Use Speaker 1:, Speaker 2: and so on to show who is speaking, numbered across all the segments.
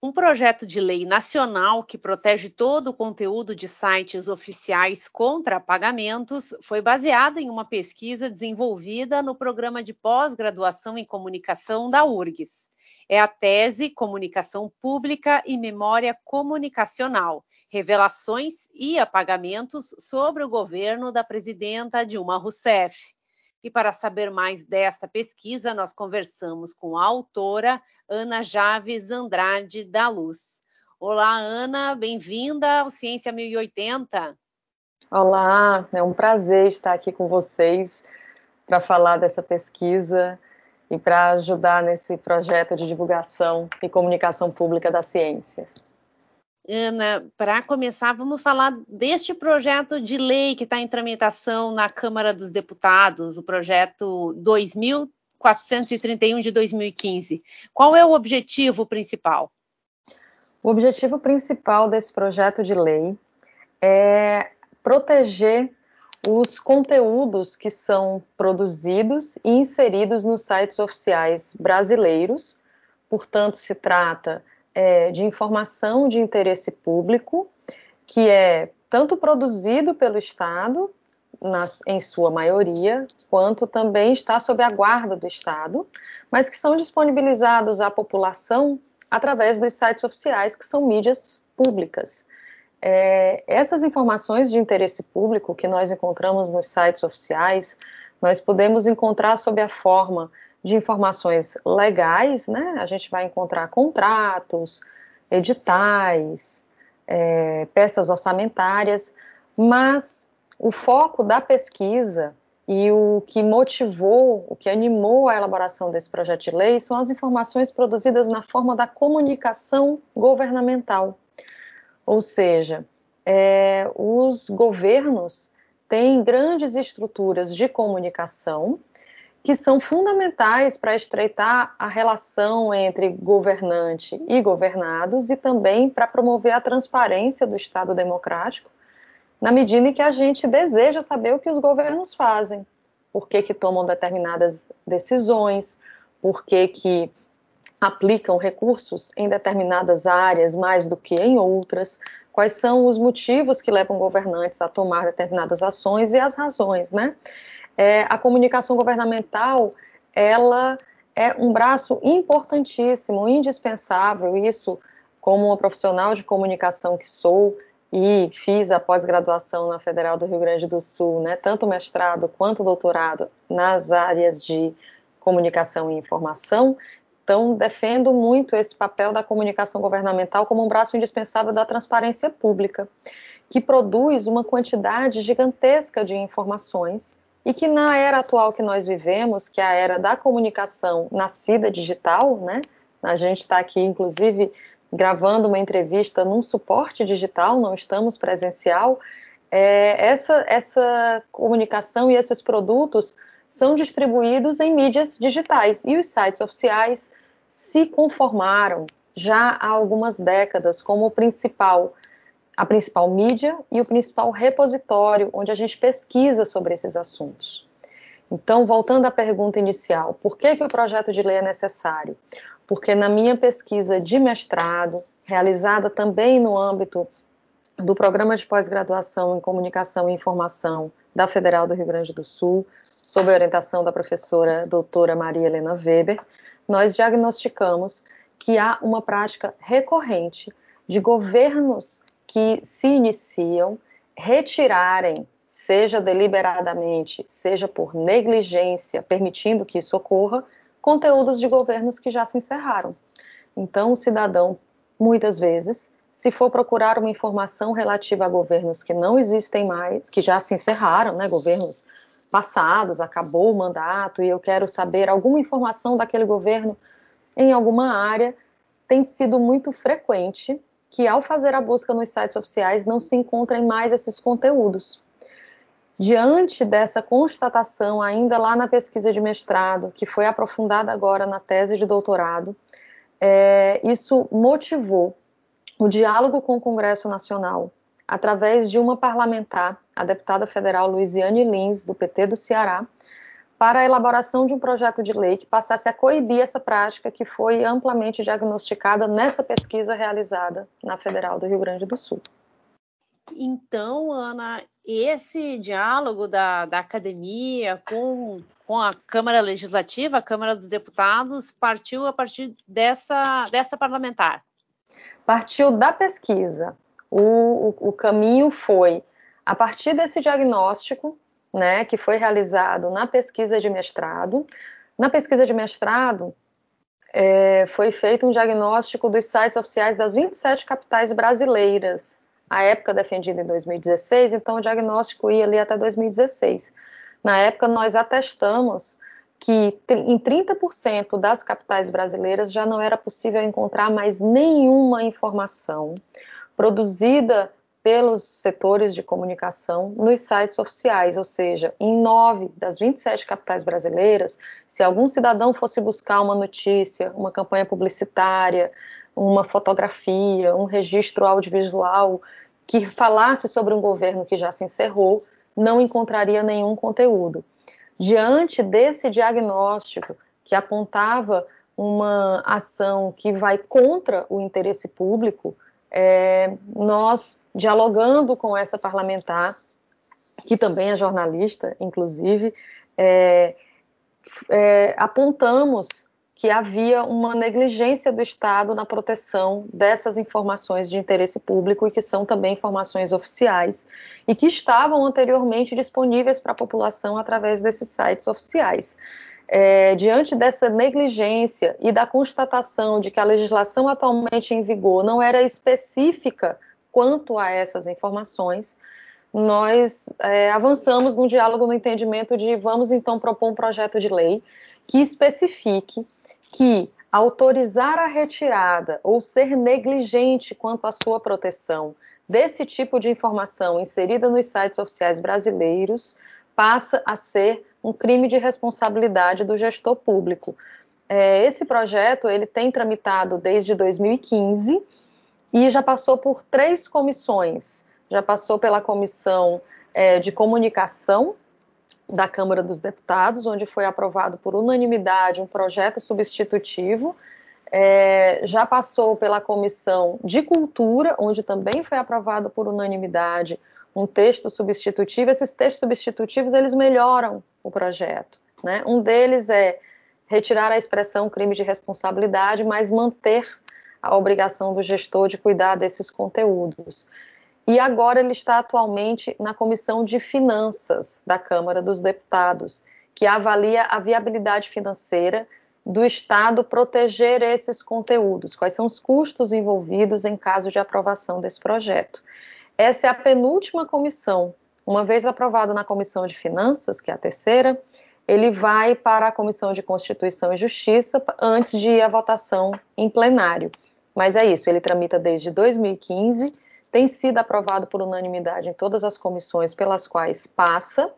Speaker 1: um projeto de lei nacional que protege todo o conteúdo de sites oficiais contra pagamentos foi baseado em uma pesquisa desenvolvida no programa de pós-graduação em comunicação da URGS. É a tese Comunicação Pública e Memória Comunicacional, Revelações e Apagamentos sobre o governo da presidenta Dilma Rousseff. E para saber mais desta pesquisa, nós conversamos com a autora Ana Javes Andrade da Luz. Olá, Ana, bem-vinda ao Ciência 1080.
Speaker 2: Olá, é um prazer estar aqui com vocês para falar dessa pesquisa e para ajudar nesse projeto de divulgação e comunicação pública da ciência.
Speaker 1: Ana, para começar, vamos falar deste projeto de lei que está em tramitação na Câmara dos Deputados, o projeto 2000 431 de 2015. Qual é o objetivo principal?
Speaker 2: O objetivo principal desse projeto de lei é proteger os conteúdos que são produzidos e inseridos nos sites oficiais brasileiros. Portanto, se trata é, de informação de interesse público, que é tanto produzido pelo Estado em sua maioria, quanto também está sob a guarda do Estado, mas que são disponibilizados à população através dos sites oficiais, que são mídias públicas. É, essas informações de interesse público que nós encontramos nos sites oficiais, nós podemos encontrar sob a forma de informações legais, né? A gente vai encontrar contratos, editais, é, peças orçamentárias, mas o foco da pesquisa e o que motivou, o que animou a elaboração desse projeto de lei são as informações produzidas na forma da comunicação governamental. Ou seja, é, os governos têm grandes estruturas de comunicação que são fundamentais para estreitar a relação entre governante e governados e também para promover a transparência do Estado democrático na medida em que a gente deseja saber o que os governos fazem, por que, que tomam determinadas decisões, por que, que aplicam recursos em determinadas áreas mais do que em outras, quais são os motivos que levam governantes a tomar determinadas ações e as razões, né? É, a comunicação governamental, ela é um braço importantíssimo, indispensável, isso como uma profissional de comunicação que sou, e fiz a pós-graduação na Federal do Rio Grande do Sul, né, tanto mestrado quanto doutorado nas áreas de comunicação e informação, então defendo muito esse papel da comunicação governamental como um braço indispensável da transparência pública, que produz uma quantidade gigantesca de informações e que na era atual que nós vivemos, que é a era da comunicação nascida digital, né, a gente está aqui, inclusive, gravando uma entrevista num suporte digital, não estamos presencial, é, essa, essa comunicação e esses produtos são distribuídos em mídias digitais. E os sites oficiais se conformaram já há algumas décadas como o principal a principal mídia e o principal repositório onde a gente pesquisa sobre esses assuntos. Então, voltando à pergunta inicial, por que, que o projeto de lei é necessário? porque na minha pesquisa de mestrado, realizada também no âmbito do programa de pós-graduação em comunicação e informação da Federal do Rio Grande do Sul, sob a orientação da professora doutora Maria Helena Weber, nós diagnosticamos que há uma prática recorrente de governos que se iniciam retirarem, seja deliberadamente, seja por negligência, permitindo que isso ocorra, conteúdos de governos que já se encerraram. Então, o cidadão, muitas vezes, se for procurar uma informação relativa a governos que não existem mais, que já se encerraram, né, governos passados, acabou o mandato e eu quero saber alguma informação daquele governo em alguma área, tem sido muito frequente que, ao fazer a busca nos sites oficiais, não se encontrem mais esses conteúdos. Diante dessa constatação, ainda lá na pesquisa de mestrado, que foi aprofundada agora na tese de doutorado, é, isso motivou o diálogo com o Congresso Nacional, através de uma parlamentar, a deputada federal Luiziane Lins, do PT do Ceará, para a elaboração de um projeto de lei que passasse a coibir essa prática que foi amplamente diagnosticada nessa pesquisa realizada na Federal do Rio Grande do Sul.
Speaker 1: Então, Ana, esse diálogo da, da academia com, com a Câmara Legislativa, a Câmara dos Deputados, partiu a partir dessa, dessa parlamentar?
Speaker 2: Partiu da pesquisa. O, o, o caminho foi, a partir desse diagnóstico, né, que foi realizado na pesquisa de mestrado. Na pesquisa de mestrado, é, foi feito um diagnóstico dos sites oficiais das 27 capitais brasileiras a época defendida em 2016, então o diagnóstico ia ali até 2016. Na época, nós atestamos que em 30% das capitais brasileiras já não era possível encontrar mais nenhuma informação produzida pelos setores de comunicação nos sites oficiais, ou seja, em nove das 27 capitais brasileiras, se algum cidadão fosse buscar uma notícia, uma campanha publicitária, uma fotografia, um registro audiovisual que falasse sobre um governo que já se encerrou, não encontraria nenhum conteúdo. Diante desse diagnóstico que apontava uma ação que vai contra o interesse público, é, nós, dialogando com essa parlamentar, que também é jornalista, inclusive, é, é, apontamos que havia uma negligência do Estado na proteção dessas informações de interesse público e que são também informações oficiais e que estavam anteriormente disponíveis para a população através desses sites oficiais. É, diante dessa negligência e da constatação de que a legislação atualmente em vigor não era específica quanto a essas informações, nós é, avançamos no diálogo no entendimento de vamos então propor um projeto de lei que especifique que autorizar a retirada ou ser negligente quanto à sua proteção desse tipo de informação inserida nos sites oficiais brasileiros passa a ser um crime de responsabilidade do gestor público. É, esse projeto ele tem tramitado desde 2015 e já passou por três comissões. Já passou pela comissão é, de comunicação da Câmara dos Deputados, onde foi aprovado por unanimidade um projeto substitutivo. É, já passou pela Comissão de Cultura, onde também foi aprovado por unanimidade um texto substitutivo. Esses textos substitutivos eles melhoram o projeto. Né? Um deles é retirar a expressão crime de responsabilidade, mas manter a obrigação do gestor de cuidar desses conteúdos e agora ele está atualmente na Comissão de Finanças da Câmara dos Deputados, que avalia a viabilidade financeira do Estado proteger esses conteúdos, quais são os custos envolvidos em caso de aprovação desse projeto. Essa é a penúltima comissão. Uma vez aprovado na Comissão de Finanças, que é a terceira, ele vai para a Comissão de Constituição e Justiça antes de ir à votação em plenário. Mas é isso, ele tramita desde 2015 tem sido aprovado por unanimidade em todas as comissões pelas quais passa,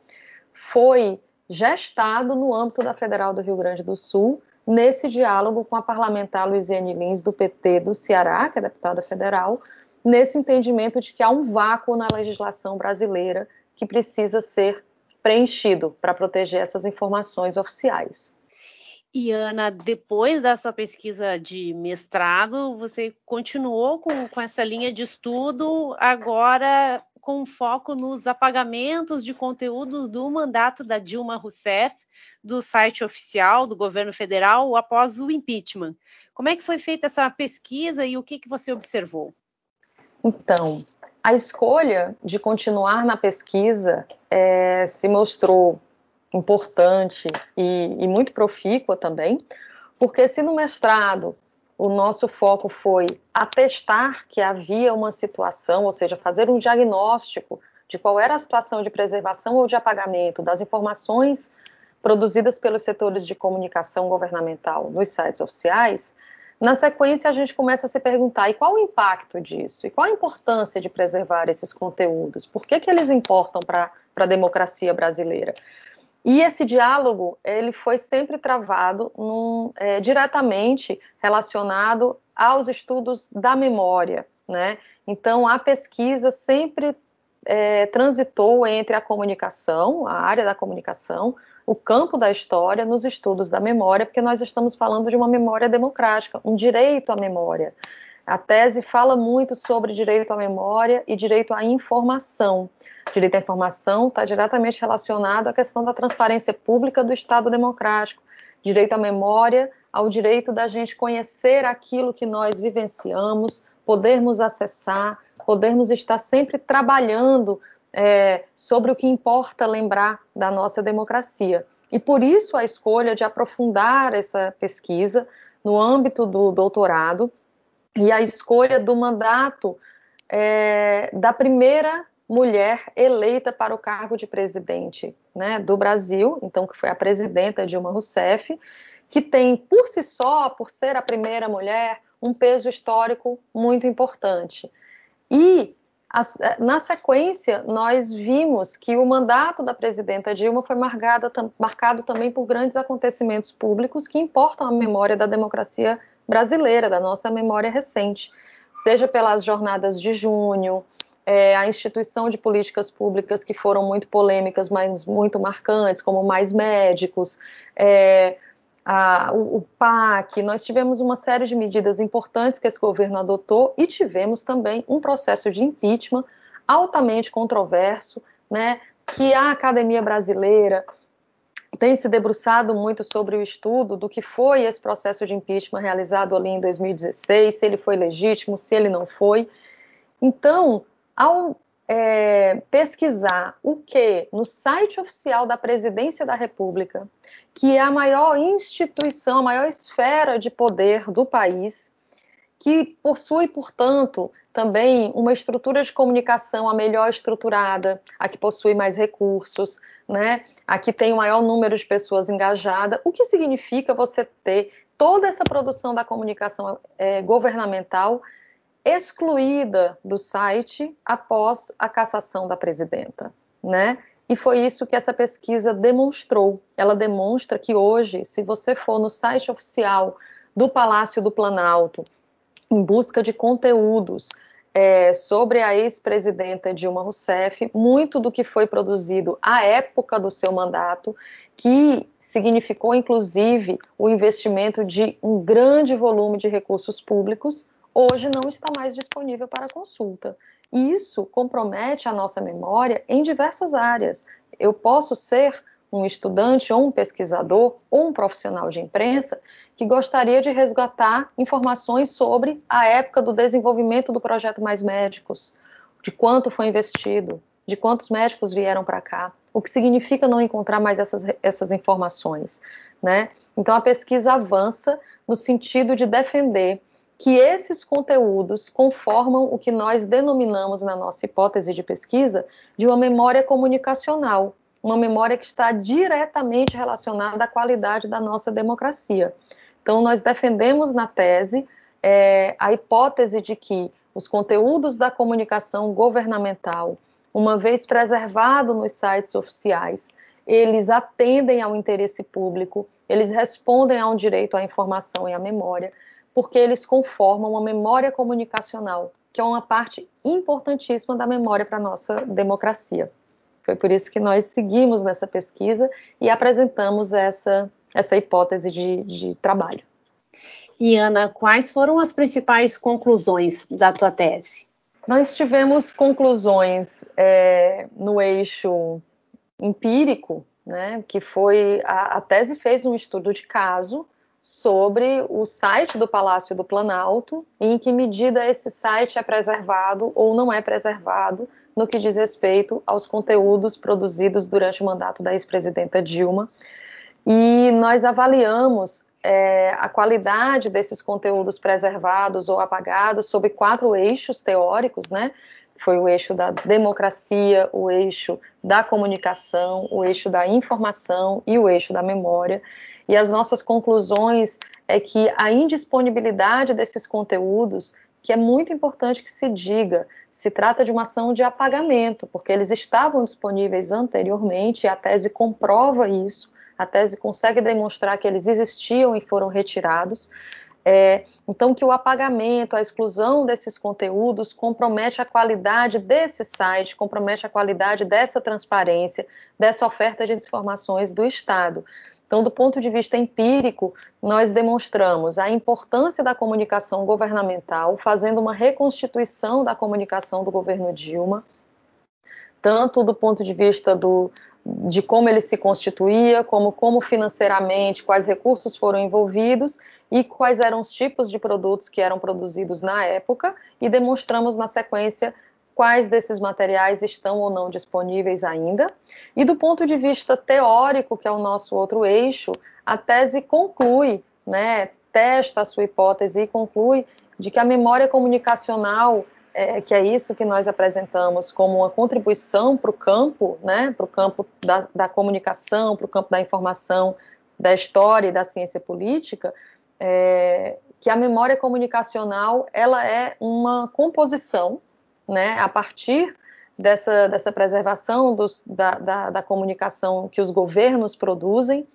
Speaker 2: foi gestado no âmbito da Federal do Rio Grande do Sul, nesse diálogo com a parlamentar Luiziane Lins, do PT do Ceará, que é deputada federal, nesse entendimento de que há um vácuo na legislação brasileira que precisa ser preenchido para proteger essas informações oficiais.
Speaker 1: E Ana, depois da sua pesquisa de mestrado, você continuou com, com essa linha de estudo, agora com foco nos apagamentos de conteúdos do mandato da Dilma Rousseff do site oficial do governo federal após o impeachment. Como é que foi feita essa pesquisa e o que, que você observou?
Speaker 2: Então, a escolha de continuar na pesquisa é, se mostrou importante e, e muito profícua também, porque se no mestrado o nosso foco foi atestar que havia uma situação, ou seja, fazer um diagnóstico de qual era a situação de preservação ou de apagamento das informações produzidas pelos setores de comunicação governamental nos sites oficiais, na sequência, a gente começa a se perguntar: e qual o impacto disso? E qual a importância de preservar esses conteúdos? Por que, que eles importam para a democracia brasileira? E esse diálogo ele foi sempre travado num, é, diretamente relacionado aos estudos da memória, né? Então a pesquisa sempre é, transitou entre a comunicação, a área da comunicação, o campo da história nos estudos da memória, porque nós estamos falando de uma memória democrática, um direito à memória. A tese fala muito sobre direito à memória e direito à informação. Direito à informação está diretamente relacionado à questão da transparência pública do Estado democrático. Direito à memória, ao direito da gente conhecer aquilo que nós vivenciamos, podermos acessar, podermos estar sempre trabalhando é, sobre o que importa lembrar da nossa democracia. E por isso a escolha de aprofundar essa pesquisa no âmbito do doutorado e a escolha do mandato é, da primeira mulher eleita para o cargo de presidente né, do Brasil, então que foi a presidenta Dilma Rousseff, que tem por si só, por ser a primeira mulher, um peso histórico muito importante. E na sequência, nós vimos que o mandato da presidenta Dilma foi marcado, marcado também por grandes acontecimentos públicos que importam a memória da democracia brasileira, da nossa memória recente, seja pelas jornadas de junho, é, a instituição de políticas públicas que foram muito polêmicas, mas muito marcantes, como mais médicos, é, a, o, o, PAC, nós tivemos uma série de medidas importantes que esse governo adotou e tivemos também um processo de impeachment altamente controverso, né, que a academia brasileira tem se debruçado muito sobre o estudo do que foi esse processo de impeachment realizado ali em 2016, se ele foi legítimo, se ele não foi. Então, ao é, pesquisar o que no site oficial da Presidência da República, que é a maior instituição, a maior esfera de poder do país, que possui, portanto, também uma estrutura de comunicação a melhor estruturada, a que possui mais recursos, né? a que tem o maior número de pessoas engajadas, o que significa você ter toda essa produção da comunicação é, governamental excluída do site após a cassação da presidenta, né? E foi isso que essa pesquisa demonstrou. Ela demonstra que hoje, se você for no site oficial do Palácio do Planalto, em busca de conteúdos é, sobre a ex-presidenta Dilma Rousseff, muito do que foi produzido à época do seu mandato, que significou inclusive o investimento de um grande volume de recursos públicos, hoje não está mais disponível para consulta. Isso compromete a nossa memória em diversas áreas. Eu posso ser um estudante ou um pesquisador ou um profissional de imprensa que gostaria de resgatar informações sobre a época do desenvolvimento do projeto Mais Médicos, de quanto foi investido, de quantos médicos vieram para cá, o que significa não encontrar mais essas, essas informações. Né? Então a pesquisa avança no sentido de defender que esses conteúdos conformam o que nós denominamos na nossa hipótese de pesquisa de uma memória comunicacional, uma memória que está diretamente relacionada à qualidade da nossa democracia. Então, nós defendemos na tese é, a hipótese de que os conteúdos da comunicação governamental, uma vez preservado nos sites oficiais, eles atendem ao interesse público, eles respondem a um direito à informação e à memória, porque eles conformam uma memória comunicacional, que é uma parte importantíssima da memória para a nossa democracia. Foi por isso que nós seguimos nessa pesquisa e apresentamos essa, essa hipótese de, de trabalho.
Speaker 1: E Ana, quais foram as principais conclusões da tua tese?
Speaker 2: Nós tivemos conclusões é, no eixo empírico, né, que foi a, a tese fez um estudo de caso sobre o site do Palácio do Planalto e em que medida esse site é preservado ou não é preservado no que diz respeito aos conteúdos produzidos durante o mandato da ex-presidenta Dilma. E nós avaliamos é, a qualidade desses conteúdos preservados ou apagados sob quatro eixos teóricos, né? Foi o eixo da democracia, o eixo da comunicação, o eixo da informação e o eixo da memória. E as nossas conclusões é que a indisponibilidade desses conteúdos, que é muito importante que se diga, se trata de uma ação de apagamento, porque eles estavam disponíveis anteriormente e a tese comprova isso a tese consegue demonstrar que eles existiam e foram retirados. É, então, que o apagamento, a exclusão desses conteúdos compromete a qualidade desse site, compromete a qualidade dessa transparência, dessa oferta de informações do Estado. Então, do ponto de vista empírico, nós demonstramos a importância da comunicação governamental, fazendo uma reconstituição da comunicação do governo Dilma, tanto do ponto de vista do, de como ele se constituía, como, como financeiramente, quais recursos foram envolvidos e quais eram os tipos de produtos que eram produzidos na época, e demonstramos na sequência quais desses materiais estão ou não disponíveis ainda. E do ponto de vista teórico, que é o nosso outro eixo, a tese conclui, né, testa a sua hipótese e conclui de que a memória comunicacional é, que é isso que nós apresentamos como uma contribuição para o campo, né, para o campo da, da comunicação, para o campo da informação, da história e da ciência política, é, que a memória comunicacional ela é uma composição, né, a partir dessa, dessa preservação dos, da, da, da comunicação que os governos produzem,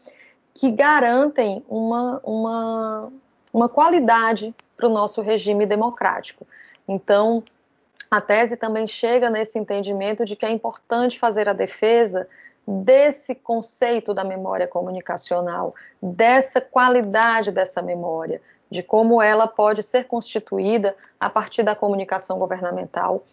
Speaker 2: que garantem uma, uma, uma qualidade para o nosso regime democrático. Então, a tese também chega nesse entendimento de que é importante fazer a defesa desse conceito da memória comunicacional, dessa qualidade dessa memória, de como ela pode ser constituída a partir da comunicação governamental,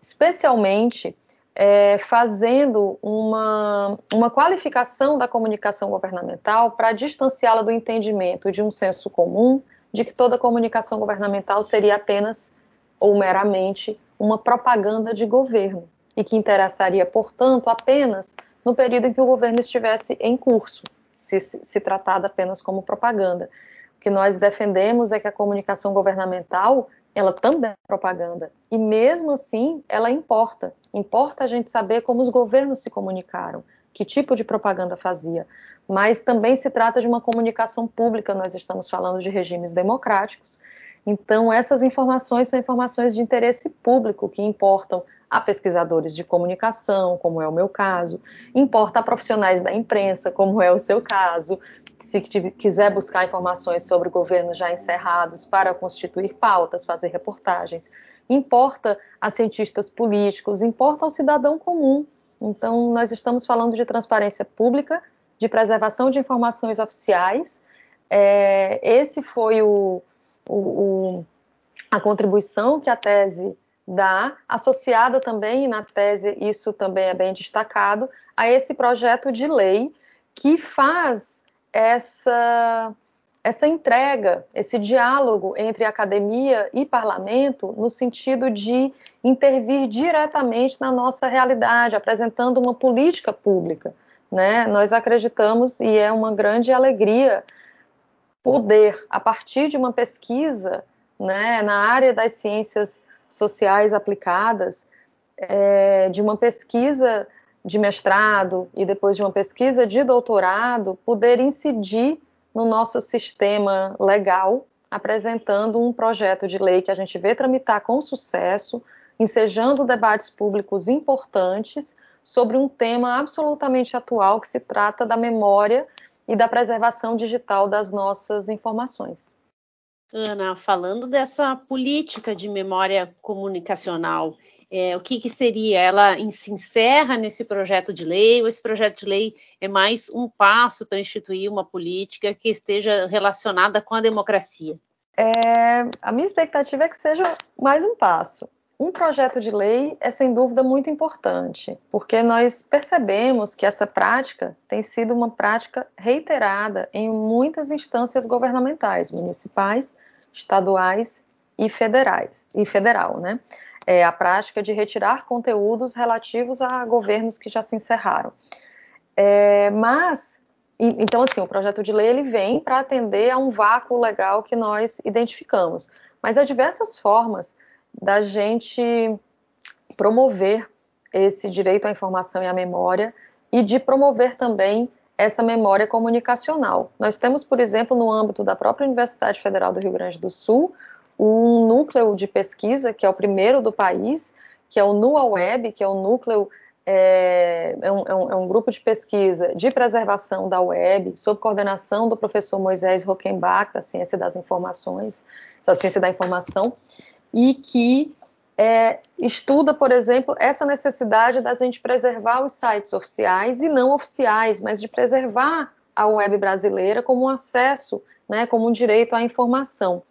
Speaker 2: especialmente é, fazendo uma, uma qualificação da comunicação governamental para distanciá-la do entendimento de um senso comum de que toda comunicação governamental seria apenas ou meramente uma propaganda de governo e que interessaria, portanto, apenas no período em que o governo estivesse em curso, se, se tratada apenas como propaganda. O que nós defendemos é que a comunicação governamental ela também é propaganda. E mesmo assim, ela importa. Importa a gente saber como os governos se comunicaram, que tipo de propaganda fazia. Mas também se trata de uma comunicação pública, nós estamos falando de regimes democráticos, então, essas informações são informações de interesse público que importam a pesquisadores de comunicação, como é o meu caso, importa a profissionais da imprensa, como é o seu caso, se quiser buscar informações sobre governos já encerrados para constituir pautas, fazer reportagens, importa a cientistas políticos, importa ao cidadão comum. Então, nós estamos falando de transparência pública, de preservação de informações oficiais. É, esse foi o, o, o, a contribuição que a tese dá, associada também, na tese isso também é bem destacado, a esse projeto de lei que faz essa, essa entrega, esse diálogo entre academia e parlamento, no sentido de intervir diretamente na nossa realidade, apresentando uma política pública. Né? Nós acreditamos, e é uma grande alegria poder, a partir de uma pesquisa né, na área das ciências sociais aplicadas, é, de uma pesquisa de mestrado e depois de uma pesquisa de doutorado, poder incidir no nosso sistema legal, apresentando um projeto de lei que a gente vê tramitar com sucesso, ensejando debates públicos importantes sobre um tema absolutamente atual que se trata da memória e da preservação digital das nossas informações.
Speaker 1: Ana, falando dessa política de memória comunicacional, é, o que, que, seria? Ela se encerra nesse projeto de lei ou esse projeto de lei é mais um passo para instituir uma política que esteja relacionada com a democracia?
Speaker 2: É, a minha expectativa é que seja mais um passo. Um projeto de lei é sem dúvida muito importante, porque nós percebemos que essa prática tem sido uma prática reiterada em muitas instâncias governamentais, municipais, estaduais e federais, e federal, né? É a prática de retirar conteúdos relativos a governos que já se encerraram. É, mas então, assim, o projeto de lei ele vem para atender a um vácuo legal que nós identificamos. Mas há diversas formas da gente promover esse direito à informação e à memória e de promover também essa memória comunicacional. Nós temos, por exemplo, no âmbito da própria Universidade Federal do Rio Grande do Sul, um núcleo de pesquisa, que é o primeiro do país, que é o NUA-Web, que é o núcleo, é, é, um, é, um, é, um, grupo de pesquisa de preservação da web, sob coordenação do professor Moisés Rockenbach, da Ciência das Informações, da Ciência da Informação, e que é, estuda, por exemplo, essa necessidade da gente preservar os sites oficiais e não oficiais, mas de preservar a web brasileira como um acesso, né, como um direito à informação.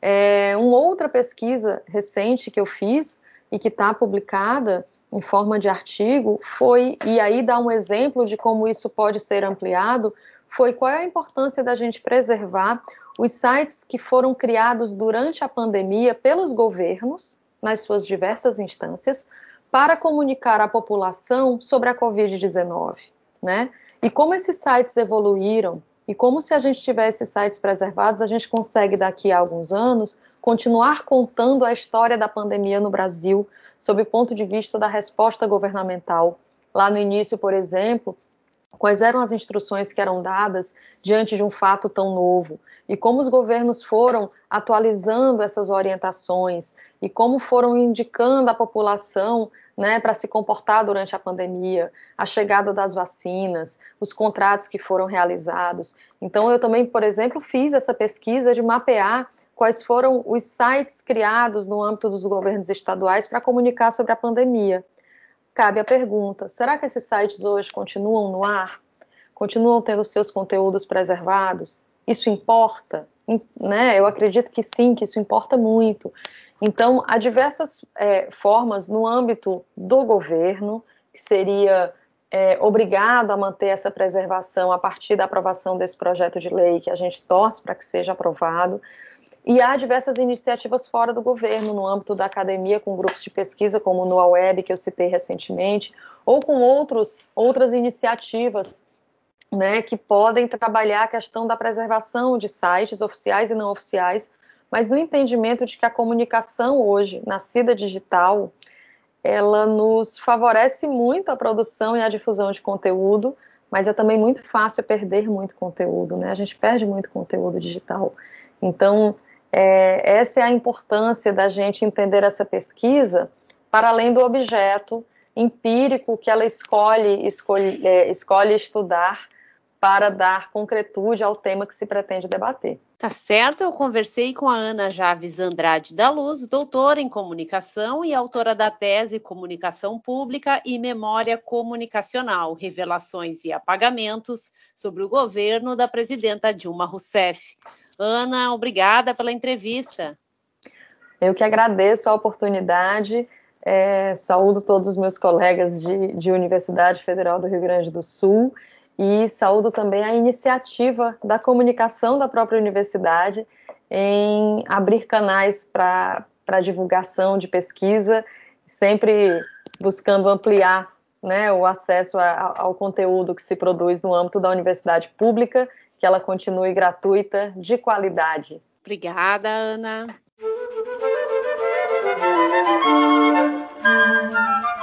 Speaker 2: É, uma outra pesquisa recente que eu fiz e que está publicada em forma de artigo foi, e aí dá um exemplo de como isso pode ser ampliado, foi qual é a importância da gente preservar os sites que foram criados durante a pandemia pelos governos, nas suas diversas instâncias para comunicar à população sobre a Covid-19, né? E como esses sites evoluíram e como se a gente tivesse sites preservados, a gente consegue daqui a alguns anos continuar contando a história da pandemia no Brasil sob o ponto de vista da resposta governamental. Lá no início, por exemplo, quais eram as instruções que eram dadas diante de um fato tão novo e como os governos foram atualizando essas orientações e como foram indicando à população né, para se comportar durante a pandemia, a chegada das vacinas, os contratos que foram realizados. Então, eu também, por exemplo, fiz essa pesquisa de mapear quais foram os sites criados no âmbito dos governos estaduais para comunicar sobre a pandemia. Cabe a pergunta: será que esses sites hoje continuam no ar? Continuam tendo seus conteúdos preservados? Isso importa? Né? Eu acredito que sim, que isso importa muito. Então, há diversas é, formas no âmbito do governo, que seria é, obrigado a manter essa preservação a partir da aprovação desse projeto de lei, que a gente torce para que seja aprovado. E há diversas iniciativas fora do governo, no âmbito da academia, com grupos de pesquisa, como o NoaWeb, que eu citei recentemente, ou com outros, outras iniciativas né, que podem trabalhar a questão da preservação de sites oficiais e não oficiais, mas no entendimento de que a comunicação hoje, nascida digital, ela nos favorece muito a produção e a difusão de conteúdo, mas é também muito fácil perder muito conteúdo, né? A gente perde muito conteúdo digital. Então, é, essa é a importância da gente entender essa pesquisa para além do objeto empírico que ela escolhe, escolhe, é, escolhe estudar para dar concretude ao tema que se pretende debater.
Speaker 1: Tá certo, eu conversei com a Ana Javes Andrade da Luz, doutora em comunicação e autora da tese Comunicação Pública e Memória Comunicacional, Revelações e Apagamentos sobre o governo da presidenta Dilma Rousseff. Ana, obrigada pela entrevista.
Speaker 2: Eu que agradeço a oportunidade. É, saúdo todos os meus colegas de, de Universidade Federal do Rio Grande do Sul e saúdo também a iniciativa da comunicação da própria universidade em abrir canais para divulgação de pesquisa, sempre buscando ampliar né, o acesso a, ao conteúdo que se produz no âmbito da universidade pública, que ela continue gratuita, de qualidade.
Speaker 1: Obrigada, Ana.